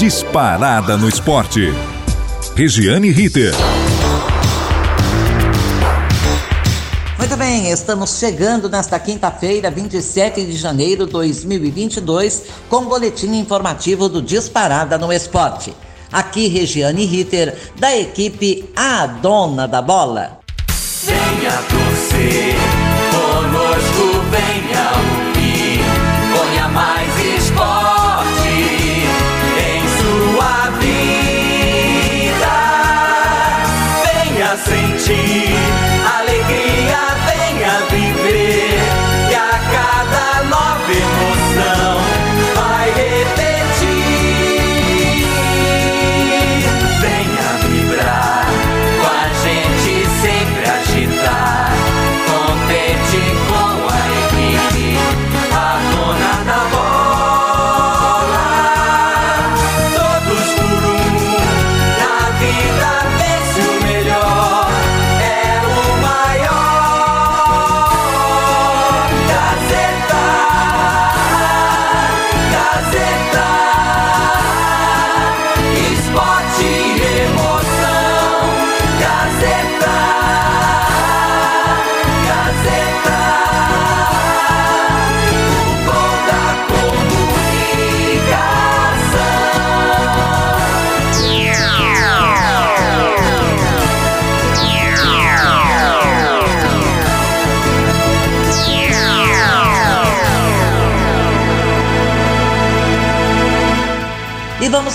disparada no esporte. Regiane Ritter. Muito bem, estamos chegando nesta quinta-feira, 27 de janeiro de 2022, com o boletim informativo do Disparada no Esporte. Aqui, Regiane Ritter, da equipe A Dona da Bola. Venha torcer,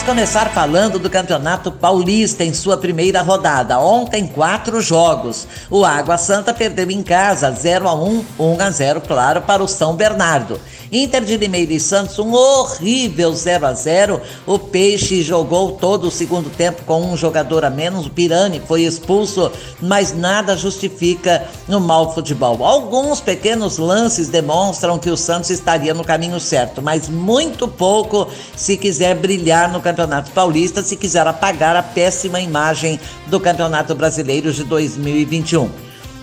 começar falando do Campeonato Paulista em sua primeira rodada. Ontem, quatro jogos. O Água Santa perdeu em casa 0 a 1 1 a 0 claro, para o São Bernardo. Inter de Limeira e Santos, um horrível 0 a 0 O Peixe jogou todo o segundo tempo com um jogador a menos. O Pirani foi expulso, mas nada justifica no mau futebol. Alguns pequenos lances demonstram que o Santos estaria no caminho certo, mas muito pouco se quiser brilhar no Campeonato Paulista, se quiser apagar a péssima imagem do Campeonato Brasileiro de 2021.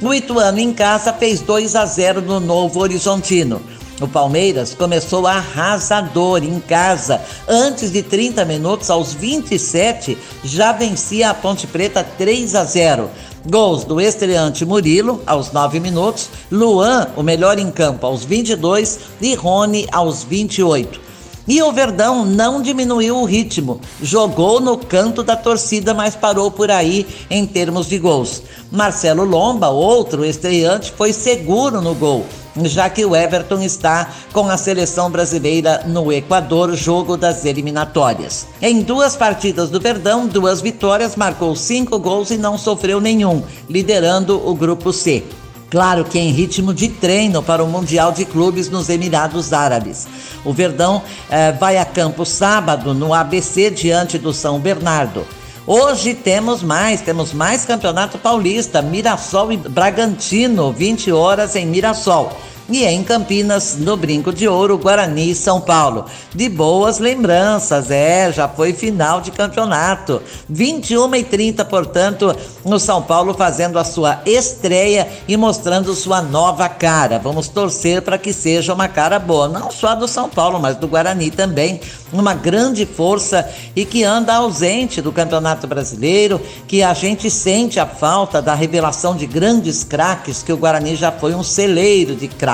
O Ituano em casa fez 2 a 0 no Novo Horizontino. O Palmeiras começou arrasador em casa. Antes de 30 minutos, aos 27, já vencia a Ponte Preta 3 a 0. Gols do estreante Murilo aos 9 minutos, Luan, o melhor em campo, aos 22 e Rony aos 28. E o Verdão não diminuiu o ritmo, jogou no canto da torcida, mas parou por aí em termos de gols. Marcelo Lomba, outro estreante, foi seguro no gol, já que o Everton está com a seleção brasileira no Equador, jogo das eliminatórias. Em duas partidas do Verdão, duas vitórias, marcou cinco gols e não sofreu nenhum, liderando o grupo C. Claro que em ritmo de treino para o Mundial de Clubes nos Emirados Árabes. O Verdão eh, vai a campo sábado no ABC diante do São Bernardo. Hoje temos mais, temos mais Campeonato Paulista, Mirassol e Bragantino, 20 horas em Mirassol. E em Campinas, no Brinco de Ouro, Guarani São Paulo. De boas lembranças, é, já foi final de campeonato. 21 e 30, portanto, no São Paulo fazendo a sua estreia e mostrando sua nova cara. Vamos torcer para que seja uma cara boa, não só do São Paulo, mas do Guarani também. Uma grande força e que anda ausente do Campeonato Brasileiro, que a gente sente a falta da revelação de grandes craques, que o Guarani já foi um celeiro de craques.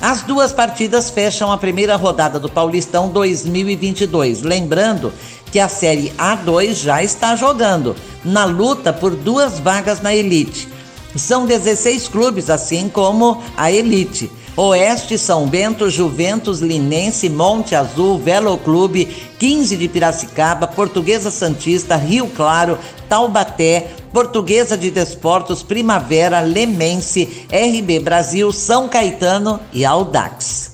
As duas partidas fecham a primeira rodada do Paulistão 2022. Lembrando que a Série A2 já está jogando, na luta por duas vagas na Elite. São 16 clubes, assim como a Elite. Oeste, São Bento, Juventus, Linense, Monte Azul, Velo Clube, 15 de Piracicaba, Portuguesa Santista, Rio Claro, Taubaté, Portuguesa de Desportos, Primavera, Lemense, RB Brasil, São Caetano e Audax.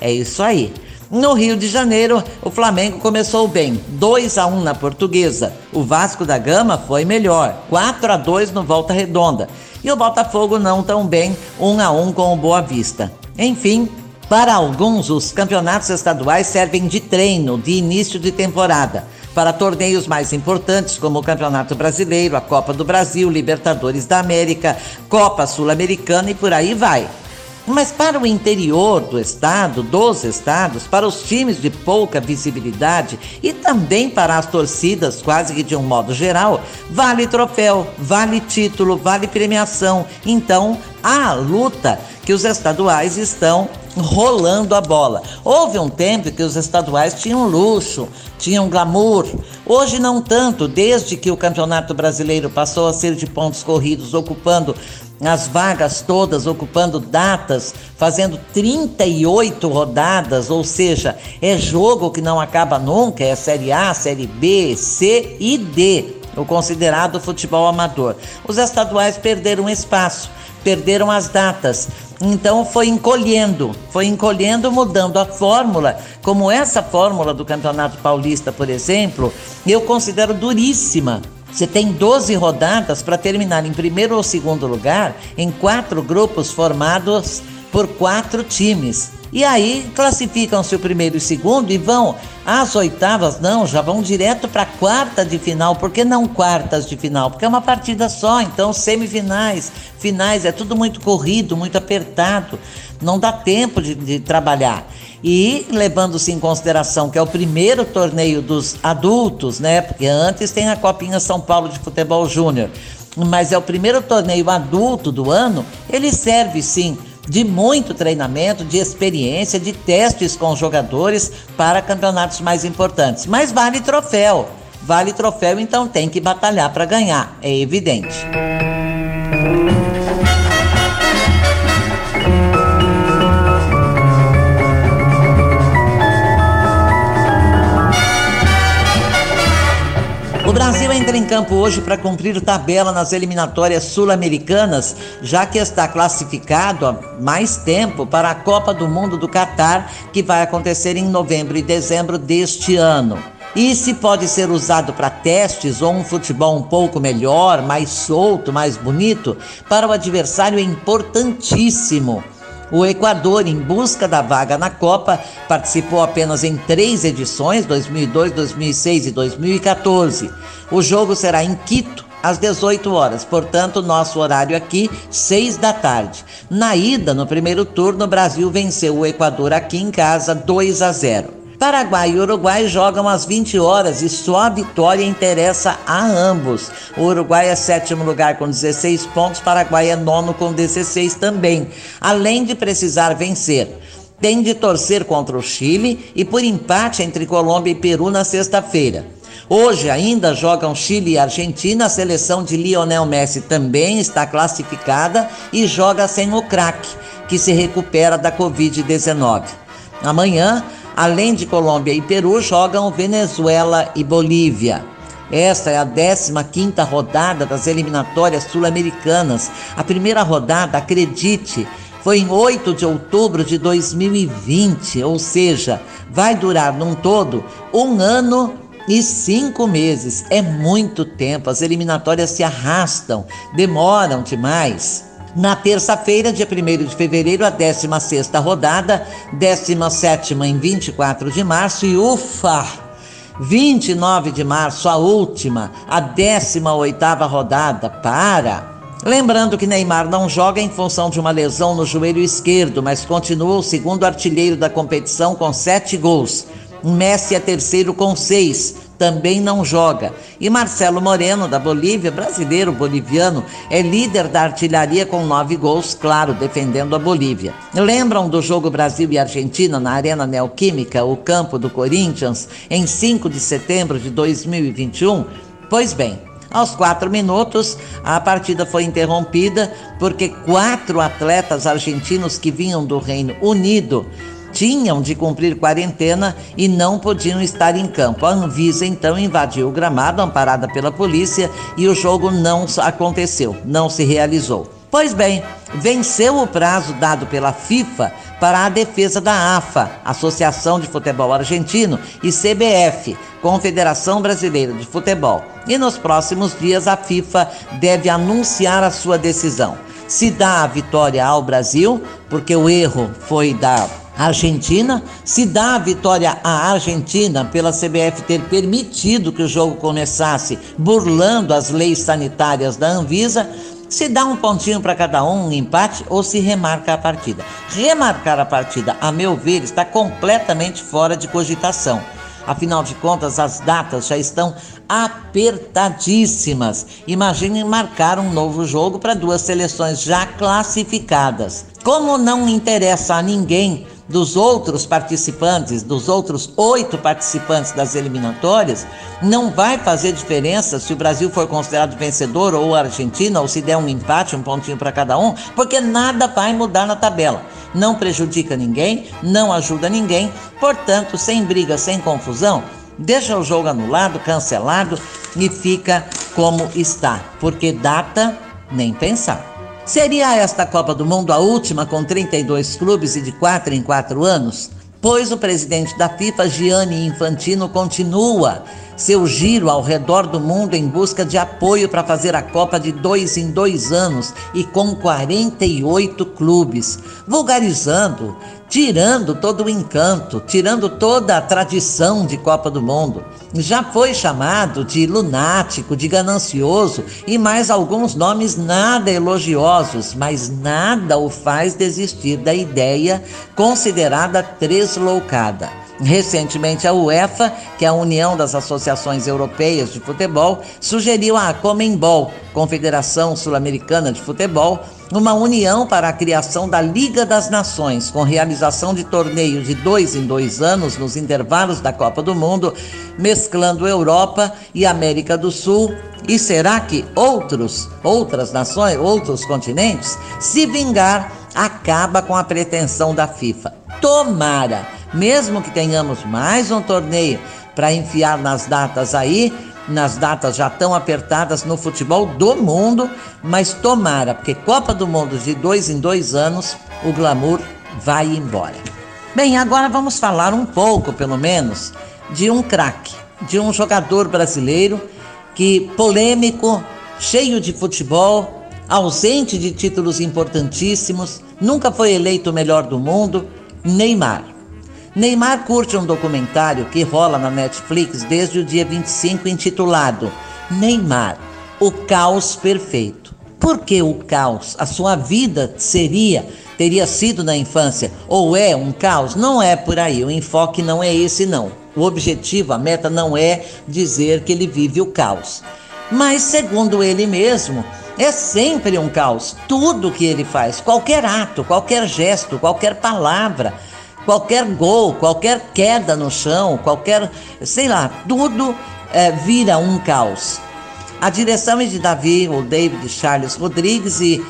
É isso aí. No Rio de Janeiro, o Flamengo começou bem, 2 a 1 na Portuguesa. O Vasco da Gama foi melhor, 4 a 2 no Volta Redonda. E o Botafogo não tão bem, 1 a 1 com o Boa Vista. Enfim, para alguns, os campeonatos estaduais servem de treino de início de temporada para torneios mais importantes como o Campeonato Brasileiro, a Copa do Brasil, Libertadores da América, Copa Sul-Americana e por aí vai. Mas para o interior do estado, dos estados, para os times de pouca visibilidade e também para as torcidas, quase que de um modo geral, vale troféu, vale título, vale premiação. Então, há luta que os estaduais estão rolando a bola. Houve um tempo que os estaduais tinham luxo, tinham glamour. Hoje não tanto, desde que o Campeonato Brasileiro passou a ser de pontos corridos, ocupando as vagas todas, ocupando datas, fazendo 38 rodadas, ou seja, é jogo que não acaba nunca, é Série A, Série B, C e D, o considerado futebol amador. Os estaduais perderam espaço, perderam as datas. Então foi encolhendo, foi encolhendo, mudando a fórmula. Como essa fórmula do Campeonato Paulista, por exemplo, eu considero duríssima. Você tem 12 rodadas para terminar em primeiro ou segundo lugar em quatro grupos formados por quatro times. E aí classificam-se o primeiro e o segundo e vão às oitavas, não, já vão direto para a quarta de final. Por que não quartas de final? Porque é uma partida só, então semifinais, finais, é tudo muito corrido, muito apertado, não dá tempo de, de trabalhar. E levando-se em consideração que é o primeiro torneio dos adultos, né? Porque antes tem a Copinha São Paulo de Futebol Júnior, mas é o primeiro torneio adulto do ano, ele serve sim de muito treinamento, de experiência, de testes com jogadores para campeonatos mais importantes. Mas vale troféu. Vale troféu, então tem que batalhar para ganhar, é evidente. Brasil entra em campo hoje para cumprir tabela nas eliminatórias sul-americanas, já que está classificado há mais tempo para a Copa do Mundo do Catar, que vai acontecer em novembro e dezembro deste ano. E se pode ser usado para testes ou um futebol um pouco melhor, mais solto, mais bonito, para o adversário é importantíssimo. O Equador, em busca da vaga na Copa, participou apenas em três edições: 2002, 2006 e 2014. O jogo será em Quito, às 18 horas, portanto, nosso horário aqui, 6 da tarde. Na ida, no primeiro turno, o Brasil venceu o Equador aqui em casa 2 a 0. Paraguai e Uruguai jogam às 20 horas e só a vitória interessa a ambos. O Uruguai é sétimo lugar com 16 pontos, Paraguai é nono com 16 também, além de precisar vencer. Tem de torcer contra o Chile e por empate entre Colômbia e Peru na sexta-feira. Hoje ainda jogam Chile e Argentina. A seleção de Lionel Messi também está classificada e joga sem o craque, que se recupera da Covid-19. Amanhã, além de Colômbia e Peru, jogam Venezuela e Bolívia. Esta é a 15ª rodada das eliminatórias sul-americanas. A primeira rodada, acredite, foi em 8 de outubro de 2020, ou seja, vai durar num todo um ano e cinco meses. É muito tempo. As eliminatórias se arrastam, demoram demais. Na terça-feira, dia 1 de fevereiro, a 16 rodada, 17 em 24 de março e ufa! 29 de março, a última, a 18 rodada. Para! Lembrando que Neymar não joga em função de uma lesão no joelho esquerdo, mas continua o segundo artilheiro da competição com sete gols. Messi é terceiro com seis também não joga. E Marcelo Moreno, da Bolívia, brasileiro boliviano, é líder da artilharia com nove gols, claro, defendendo a Bolívia. Lembram do jogo Brasil e Argentina na Arena Neoquímica, o campo do Corinthians, em 5 de setembro de 2021? Pois bem, aos quatro minutos, a partida foi interrompida porque quatro atletas argentinos que vinham do Reino Unido tinham de cumprir quarentena e não podiam estar em campo. A Anvisa então invadiu o gramado, amparada pela polícia, e o jogo não aconteceu, não se realizou. Pois bem, venceu o prazo dado pela FIFA para a defesa da AFA, Associação de Futebol Argentino, e CBF, Confederação Brasileira de Futebol. E nos próximos dias a FIFA deve anunciar a sua decisão. Se dá a vitória ao Brasil, porque o erro foi da Argentina, se dá a vitória à Argentina pela CBF ter permitido que o jogo começasse burlando as leis sanitárias da Anvisa, se dá um pontinho para cada um, um empate, ou se remarca a partida. Remarcar a partida, a meu ver, está completamente fora de cogitação. Afinal de contas, as datas já estão apertadíssimas. Imaginem marcar um novo jogo para duas seleções já classificadas. Como não interessa a ninguém dos outros participantes, dos outros oito participantes das eliminatórias, não vai fazer diferença se o Brasil for considerado vencedor ou a Argentina, ou se der um empate, um pontinho para cada um, porque nada vai mudar na tabela. Não prejudica ninguém, não ajuda ninguém, portanto, sem briga, sem confusão, deixa o jogo anulado, cancelado e fica como está, porque data nem pensar. Seria esta Copa do Mundo a última com 32 clubes e de 4 em 4 anos? Pois o presidente da FIFA, Gianni Infantino, continua seu giro ao redor do mundo em busca de apoio para fazer a Copa de dois em dois anos e com 48 clubes, vulgarizando, tirando todo o encanto, tirando toda a tradição de Copa do Mundo. Já foi chamado de lunático, de ganancioso e mais alguns nomes nada elogiosos, mas nada o faz desistir da ideia considerada tresloucada. Recentemente, a UEFA, que é a União das Associações Europeias de Futebol, sugeriu à Comembol, Confederação Sul-Americana de Futebol, uma união para a criação da Liga das Nações, com realização de torneios de dois em dois anos nos intervalos da Copa do Mundo, mesclando Europa e América do Sul. E será que outros, outras nações, outros continentes, se vingar, acaba com a pretensão da FIFA? Tomara! Mesmo que tenhamos mais um torneio para enfiar nas datas aí, nas datas já tão apertadas no futebol do mundo, mas tomara, porque Copa do Mundo de dois em dois anos, o glamour vai embora. Bem, agora vamos falar um pouco, pelo menos, de um craque, de um jogador brasileiro que polêmico, cheio de futebol, ausente de títulos importantíssimos, nunca foi eleito o melhor do mundo, Neymar. Neymar curte um documentário que rola na Netflix desde o dia 25, intitulado Neymar, o caos perfeito. Por que o caos? A sua vida seria, teria sido na infância, ou é um caos? Não é por aí, o enfoque não é esse, não. O objetivo, a meta não é dizer que ele vive o caos. Mas, segundo ele mesmo, é sempre um caos. Tudo que ele faz, qualquer ato, qualquer gesto, qualquer palavra, qualquer gol, qualquer queda no chão, qualquer, sei lá, tudo é, vira um caos. A direção é de Davi, ou David Charles Rodrigues, e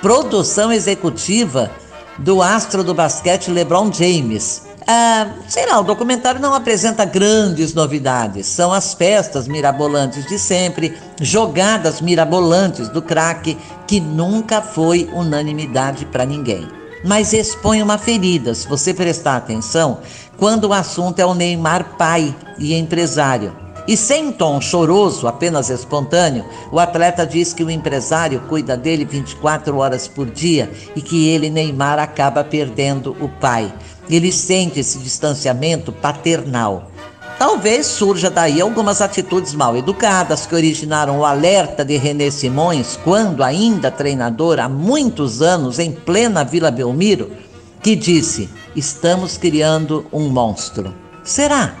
produção executiva do astro do basquete LeBron James. Ah, sei lá, o documentário não apresenta grandes novidades. São as festas mirabolantes de sempre, jogadas mirabolantes do craque, que nunca foi unanimidade para ninguém mas expõe uma ferida, se você prestar atenção, quando o assunto é o Neymar pai e empresário. E sem tom choroso, apenas espontâneo, o atleta diz que o empresário cuida dele 24 horas por dia e que ele, Neymar, acaba perdendo o pai. Ele sente esse distanciamento paternal. Talvez surja daí algumas atitudes mal educadas que originaram o alerta de René Simões, quando ainda treinador há muitos anos em plena Vila Belmiro, que disse: Estamos criando um monstro. Será?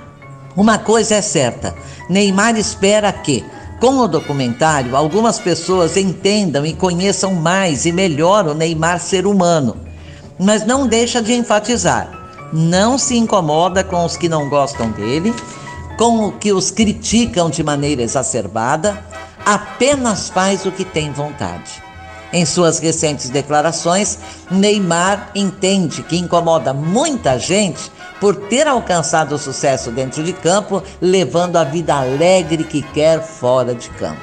Uma coisa é certa: Neymar espera que, com o documentário, algumas pessoas entendam e conheçam mais e melhor o Neymar ser humano. Mas não deixa de enfatizar não se incomoda com os que não gostam dele, com o que os criticam de maneira exacerbada, apenas faz o que tem vontade. Em suas recentes declarações, Neymar entende que incomoda muita gente por ter alcançado o sucesso dentro de campo, levando a vida alegre que quer fora de campo.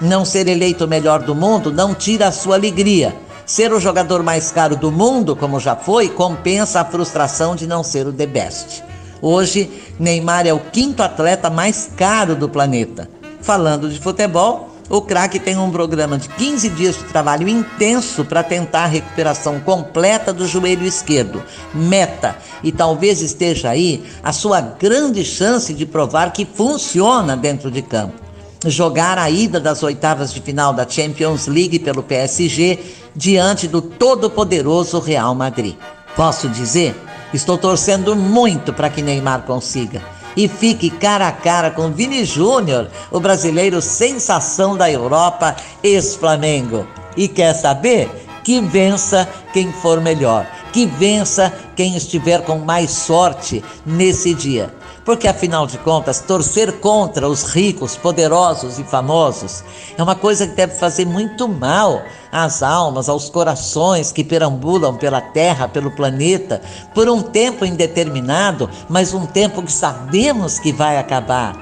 Não ser eleito o melhor do mundo não tira a sua alegria Ser o jogador mais caro do mundo, como já foi, compensa a frustração de não ser o the best. Hoje, Neymar é o quinto atleta mais caro do planeta. Falando de futebol, o craque tem um programa de 15 dias de trabalho intenso para tentar a recuperação completa do joelho esquerdo. Meta. E talvez esteja aí a sua grande chance de provar que funciona dentro de campo. Jogar a ida das oitavas de final da Champions League pelo PSG diante do todo-poderoso Real Madrid. Posso dizer? Estou torcendo muito para que Neymar consiga e fique cara a cara com Vini Júnior, o brasileiro sensação da Europa, ex-Flamengo. E quer saber? Que vença quem for melhor, que vença quem estiver com mais sorte nesse dia. Porque afinal de contas, torcer contra os ricos, poderosos e famosos é uma coisa que deve fazer muito mal às almas, aos corações que perambulam pela terra, pelo planeta, por um tempo indeterminado, mas um tempo que sabemos que vai acabar.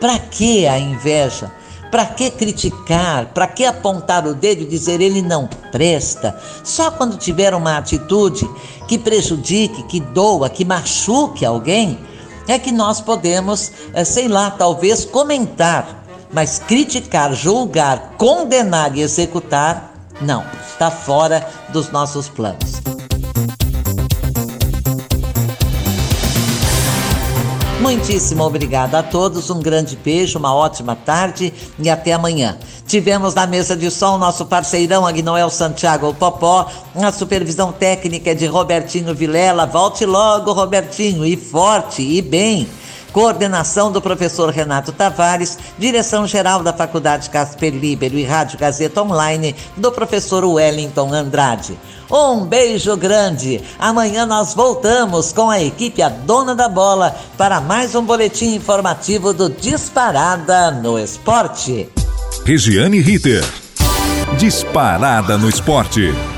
Para que a inveja? Para que criticar? Para que apontar o dedo e dizer ele não presta? Só quando tiver uma atitude que prejudique, que doa, que machuque alguém, é que nós podemos, eh, sei lá, talvez comentar, mas criticar, julgar, condenar e executar, não, está fora dos nossos planos. Muitíssimo obrigada a todos, um grande beijo, uma ótima tarde e até amanhã. Tivemos na mesa de som nosso parceirão Agnoel Santiago Popó, a supervisão técnica é de Robertinho Vilela. Volte logo, Robertinho, e forte e bem. Coordenação do professor Renato Tavares, direção geral da Faculdade Casper Libero e Rádio Gazeta Online do professor Wellington Andrade. Um beijo grande. Amanhã nós voltamos com a equipe A Dona da Bola para mais um boletim informativo do Disparada no Esporte. Regiane Ritter. Disparada no Esporte.